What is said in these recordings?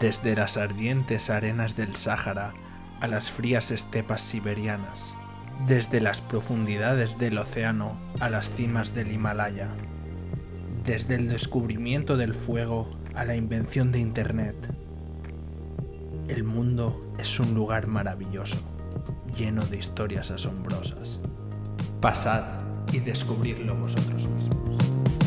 desde las ardientes arenas del Sáhara a las frías estepas siberianas, desde las profundidades del océano a las cimas del Himalaya, desde el descubrimiento del fuego a la invención de Internet. El mundo es un lugar maravilloso, lleno de historias asombrosas. Pasad y descubridlo vosotros mismos.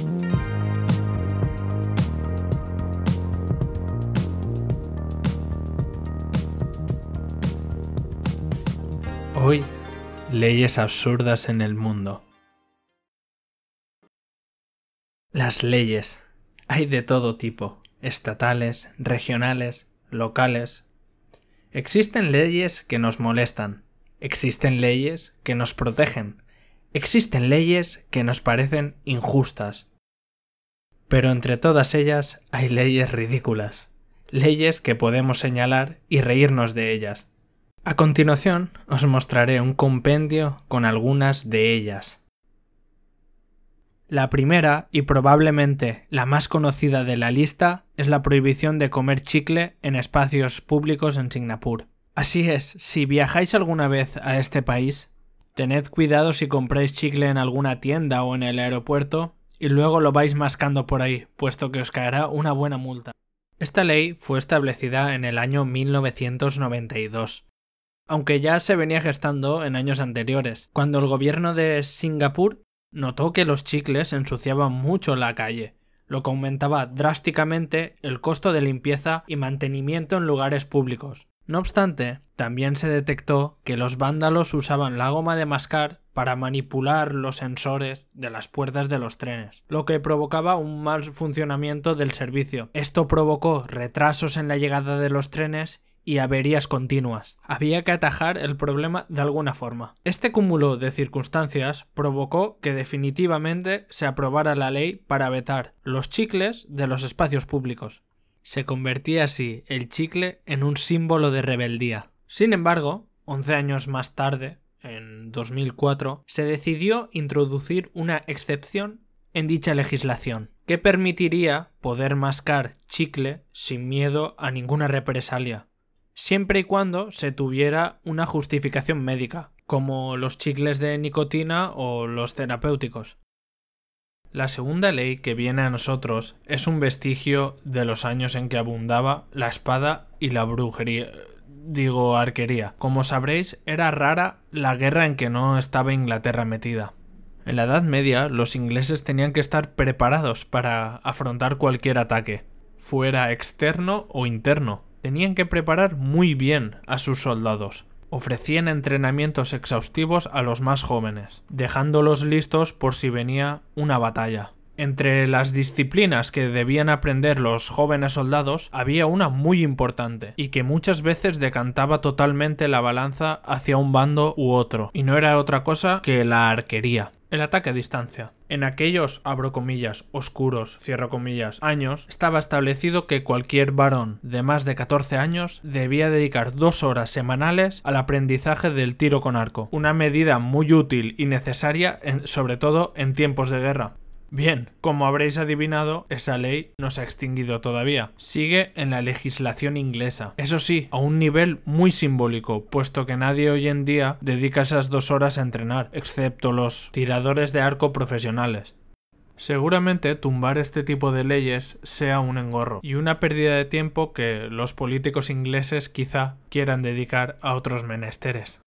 Hoy, leyes absurdas en el mundo. Las leyes. Hay de todo tipo, estatales, regionales, locales. Existen leyes que nos molestan, existen leyes que nos protegen, existen leyes que nos parecen injustas. Pero entre todas ellas hay leyes ridículas, leyes que podemos señalar y reírnos de ellas. A continuación os mostraré un compendio con algunas de ellas. La primera, y probablemente la más conocida de la lista, es la prohibición de comer chicle en espacios públicos en Singapur. Así es, si viajáis alguna vez a este país, tened cuidado si compráis chicle en alguna tienda o en el aeropuerto y luego lo vais mascando por ahí, puesto que os caerá una buena multa. Esta ley fue establecida en el año 1992 aunque ya se venía gestando en años anteriores, cuando el gobierno de Singapur notó que los chicles ensuciaban mucho la calle, lo que aumentaba drásticamente el costo de limpieza y mantenimiento en lugares públicos. No obstante, también se detectó que los vándalos usaban la goma de mascar para manipular los sensores de las puertas de los trenes, lo que provocaba un mal funcionamiento del servicio. Esto provocó retrasos en la llegada de los trenes y averías continuas. Había que atajar el problema de alguna forma. Este cúmulo de circunstancias provocó que definitivamente se aprobara la ley para vetar los chicles de los espacios públicos. Se convertía así el chicle en un símbolo de rebeldía. Sin embargo, 11 años más tarde, en 2004, se decidió introducir una excepción en dicha legislación, que permitiría poder mascar chicle sin miedo a ninguna represalia, siempre y cuando se tuviera una justificación médica, como los chicles de nicotina o los terapéuticos. La segunda ley que viene a nosotros es un vestigio de los años en que abundaba la espada y la brujería, digo arquería. Como sabréis, era rara la guerra en que no estaba Inglaterra metida. En la Edad Media los ingleses tenían que estar preparados para afrontar cualquier ataque, fuera externo o interno, tenían que preparar muy bien a sus soldados. Ofrecían entrenamientos exhaustivos a los más jóvenes, dejándolos listos por si venía una batalla. Entre las disciplinas que debían aprender los jóvenes soldados había una muy importante y que muchas veces decantaba totalmente la balanza hacia un bando u otro, y no era otra cosa que la arquería el ataque a distancia. En aquellos, abro comillas, oscuros, cierro comillas, años, estaba establecido que cualquier varón de más de 14 años debía dedicar dos horas semanales al aprendizaje del tiro con arco, una medida muy útil y necesaria sobre todo en tiempos de guerra. Bien, como habréis adivinado, esa ley no se ha extinguido todavía. Sigue en la legislación inglesa. Eso sí, a un nivel muy simbólico, puesto que nadie hoy en día dedica esas dos horas a entrenar, excepto los tiradores de arco profesionales. Seguramente tumbar este tipo de leyes sea un engorro y una pérdida de tiempo que los políticos ingleses quizá quieran dedicar a otros menesteres.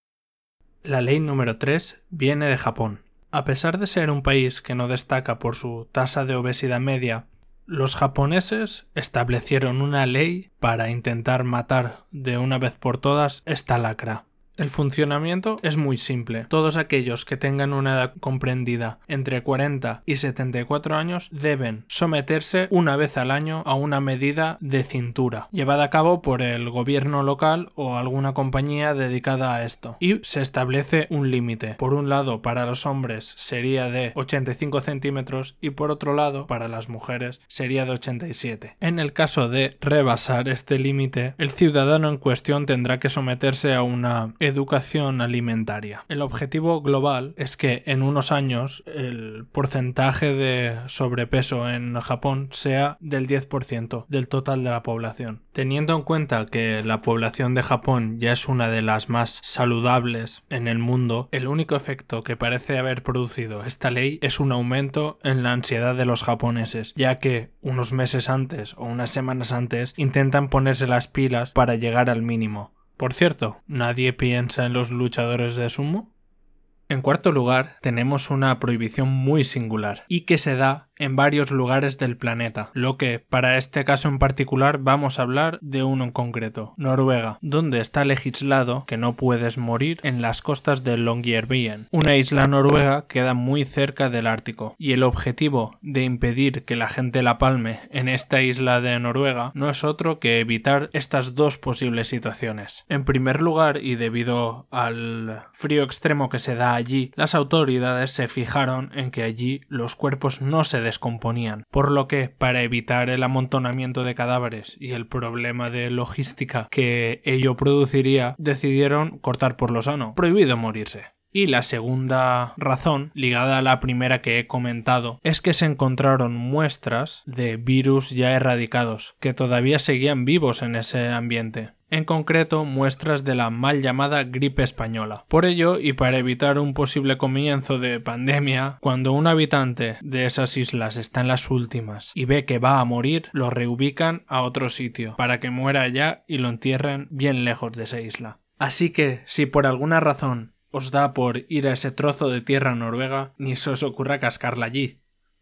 La ley número 3 viene de Japón. A pesar de ser un país que no destaca por su tasa de obesidad media, los japoneses establecieron una ley para intentar matar de una vez por todas esta lacra. El funcionamiento es muy simple. Todos aquellos que tengan una edad comprendida entre 40 y 74 años deben someterse una vez al año a una medida de cintura, llevada a cabo por el gobierno local o alguna compañía dedicada a esto. Y se establece un límite. Por un lado, para los hombres sería de 85 centímetros y por otro lado, para las mujeres sería de 87. En el caso de rebasar este límite, el ciudadano en cuestión tendrá que someterse a una educación alimentaria. El objetivo global es que en unos años el porcentaje de sobrepeso en Japón sea del 10% del total de la población. Teniendo en cuenta que la población de Japón ya es una de las más saludables en el mundo, el único efecto que parece haber producido esta ley es un aumento en la ansiedad de los japoneses, ya que unos meses antes o unas semanas antes intentan ponerse las pilas para llegar al mínimo. Por cierto, ¿nadie piensa en los luchadores de sumo? En cuarto lugar, tenemos una prohibición muy singular y que se da en varios lugares del planeta, lo que para este caso en particular vamos a hablar de uno en concreto, Noruega, donde está legislado que no puedes morir en las costas de Longyearbyen. Una isla noruega queda muy cerca del Ártico y el objetivo de impedir que la gente la palme en esta isla de Noruega no es otro que evitar estas dos posibles situaciones. En primer lugar, y debido al frío extremo que se da allí, las autoridades se fijaron en que allí los cuerpos no se descomponían, por lo que, para evitar el amontonamiento de cadáveres y el problema de logística que ello produciría, decidieron cortar por lo sano, prohibido morirse. Y la segunda razón, ligada a la primera que he comentado, es que se encontraron muestras de virus ya erradicados, que todavía seguían vivos en ese ambiente en concreto muestras de la mal llamada gripe española. Por ello, y para evitar un posible comienzo de pandemia, cuando un habitante de esas islas está en las últimas y ve que va a morir, lo reubican a otro sitio, para que muera allá y lo entierren bien lejos de esa isla. Así que, si por alguna razón os da por ir a ese trozo de tierra noruega, ni se os ocurra cascarla allí,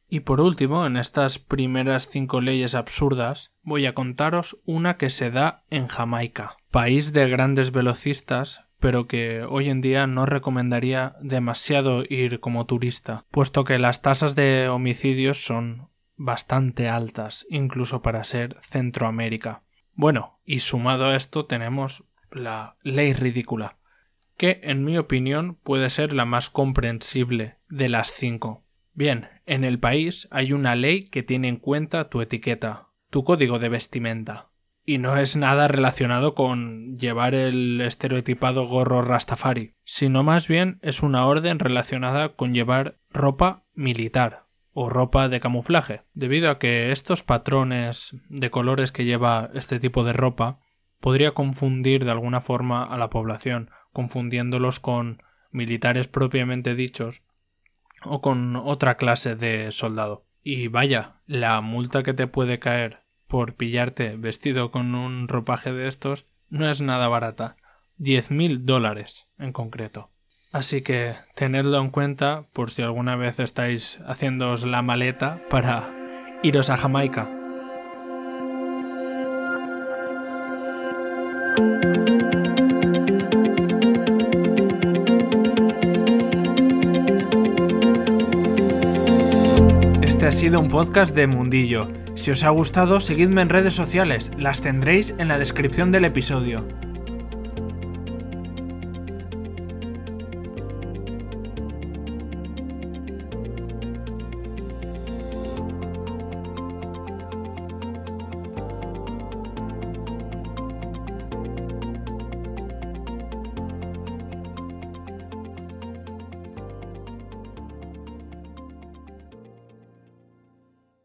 y por último, en estas primeras cinco leyes absurdas, voy a contaros una que se da en Jamaica, país de grandes velocistas, pero que hoy en día no recomendaría demasiado ir como turista, puesto que las tasas de homicidios son bastante altas, incluso para ser Centroamérica. Bueno, y sumado a esto tenemos la ley ridícula, que en mi opinión puede ser la más comprensible de las cinco, Bien, en el país hay una ley que tiene en cuenta tu etiqueta, tu código de vestimenta. Y no es nada relacionado con llevar el estereotipado gorro Rastafari, sino más bien es una orden relacionada con llevar ropa militar o ropa de camuflaje, debido a que estos patrones de colores que lleva este tipo de ropa podría confundir de alguna forma a la población, confundiéndolos con militares propiamente dichos o con otra clase de soldado. Y vaya, la multa que te puede caer por pillarte vestido con un ropaje de estos no es nada barata. Diez mil dólares en concreto. Así que tenedlo en cuenta por si alguna vez estáis haciéndoos la maleta para iros a Jamaica. ha sido un podcast de Mundillo. Si os ha gustado, seguidme en redes sociales, las tendréis en la descripción del episodio.